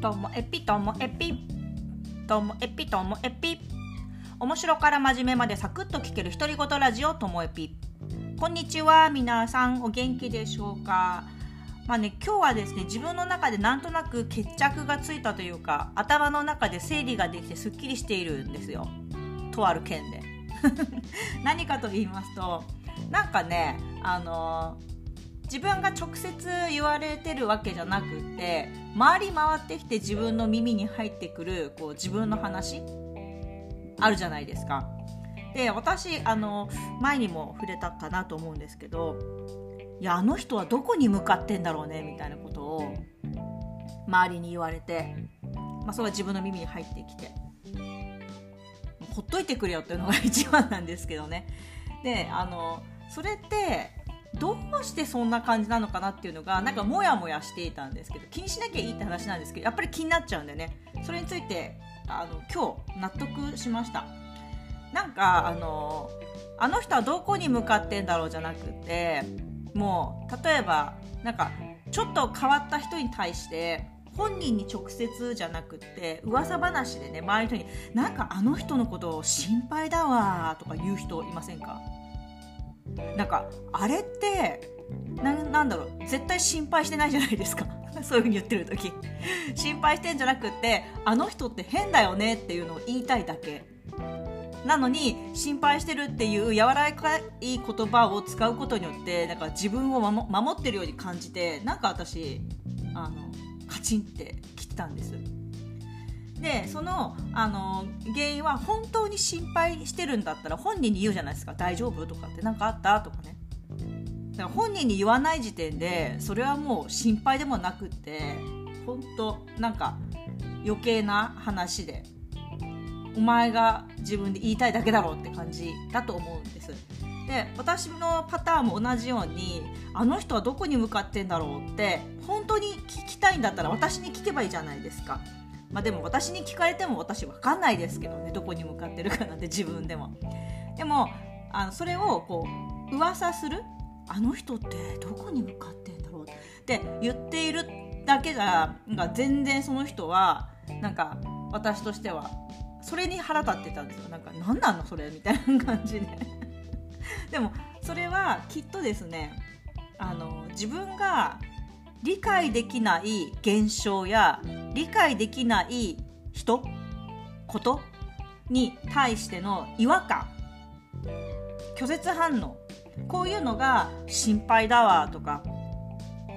ともエピともエピともエピともエピ。面白から真面目までサクッと聞ける独り言ラジオともエピ。こんにちは皆さん。お元気でしょうか？まあね今日はですね自分の中でなんとなく決着がついたというか頭の中で整理ができてすっきりしているんですよ。とある件で。何かと言いますとなんかねあのー自分が直接言われてるわけじゃなくて回り回ってきて自分の耳に入ってくるこう自分の話あるじゃないですか。で私あの前にも触れたかなと思うんですけどいやあの人はどこに向かってんだろうねみたいなことを周りに言われて、まあ、それは自分の耳に入ってきてほっといてくれよっていうのが一番なんですけどね。であのそれってどうしてそんな感じなのかなっていうのがなんかモヤモヤしていたんですけど気にしなきゃいいって話なんですけどやっぱり気になっちゃうんでね。それについてあの今日納得しました。なんかあのあの人はどこに向かってんだろうじゃなくてもう例えばなんかちょっと変わった人に対して本人に直接じゃなくって噂話でね周りの人に「なんかあの人のことを心配だわ」とか言う人いませんか？なんかあれってなんだろう絶対心配してないじゃないですか。そういうふうに言ってる時。心配してんじゃなくってあの人って変だよねっていうのを言いたいだけ。なのに心配してるっていう柔らかい言葉を使うことによってなんか自分を守ってるように感じてなんか私あのカチンって切ったんです。でそのあの原因は本当に心配してるんだったら本人に言うじゃないですか。大丈夫とかって。何かあったとかね。だから本人に言わない時点でそれはもう心配でもなくって本当なんか余計な話でお前が自分で言いたいだけだろうって感じだと思うんです。で私のパターンも同じようにあの人はどこに向かってんだろうって本当に聞きたいんだったら私に聞けばいいじゃないですかまあ、でも私に聞かれても私分かんないですけどねどこに向かってるかなんて自分でも。でもあのそれをこう噂するあの人ってどこに向かってんだろうって。言っているだけじゃなんか全然その人はなんか私としてはそれに腹立ってたんですよ。なんか何なのそれみたいな感じで。でもそれはきっとですねあの自分が理解できない現象や理解できない人ことに対しての違和感拒絶反応こういうのが心配だわとか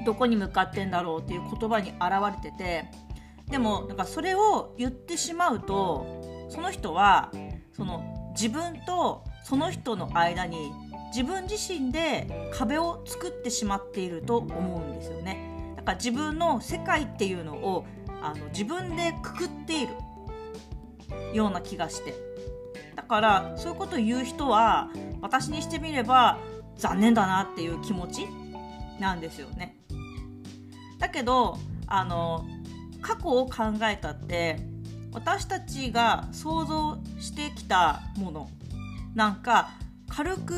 どこに向かってんだろうっていう言葉に表れててでもなんかそれを言ってしまうとその人はその自分とその人の間に自分自身で壁を作ってしまっていると思うんですよね。だか自分の世界っていうのをあの自分でくくっているような気がしてだからそういうことを言う人は私にしてみれば残念だなっていう気持ちなんですよね。だけどあの過去を考えたって私たちが想像してきたものなんか軽く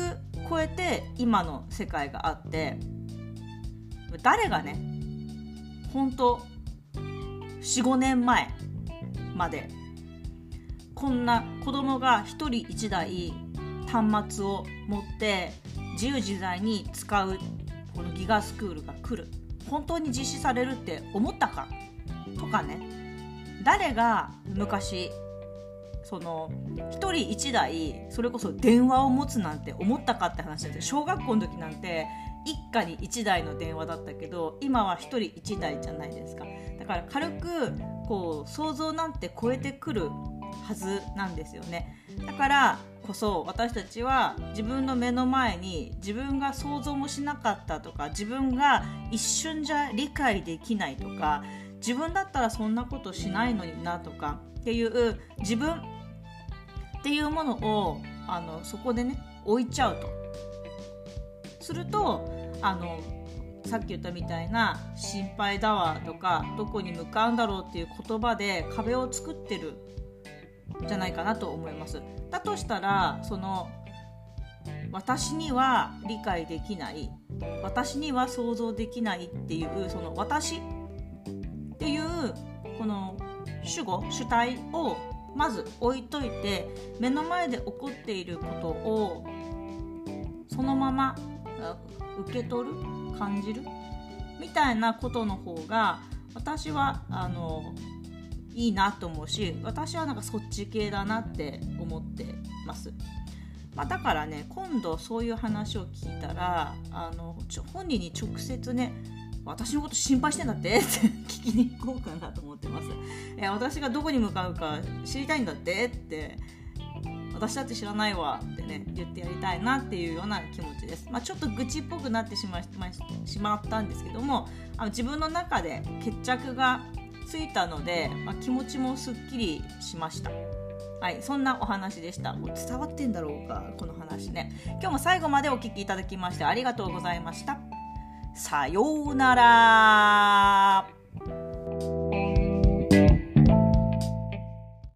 超えて今の世界があって誰がね本当45年前までこんな子供が1人1台端末を持って自由自在に使うこのギガスクールが来る。本当に実施されるって思ったか？とかね。誰が昔その1人1台それこそ電話を持つなんて思ったかって話なんで小学校の時なんて一家に1台の電話だったけど今は1人1台じゃないですか。だから軽くこう想像なんて超えてくるはずなんですよね。だからこそ私たちは自分の目の前に自分が想像もしなかったとか自分が一瞬じゃ理解できないとか自分だったらそんなことしないのになとかっていう自分っていうものをあのそこでね置いちゃうと。するとあのさっき言ったみたいな「心配だわ」とか「どこに向かうんだろう」っていう言葉で壁を作ってるじゃないかなと思います。だとしたらその私には理解できない私には想像できないっていうその私っていうこの主語主体をまず置いといて目の前で起こっていることをそのまま受け取る感じる？みたいなことの方が私はあのいいなと思うし私はなんかそっち系だなって思ってます。まあ、だからね今度そういう話を聞いたらあの本人に直接ね私のこと心配してんだって？って聞きに行こうかなと思ってます。え私がどこに向かうか知りたいんだって？って私だって知らないわってね言ってやりたいなっていうような気持ちです、まあ、ちょっと愚痴っぽくなってしましまったんですけどもあの自分の中で決着がついたので、まあ、気持ちもすっきりしましたはい、そんなお話でした。もう伝わってんだろうか、この話ね。今日も最後までお聴きいただきましてありがとうございました。さようなら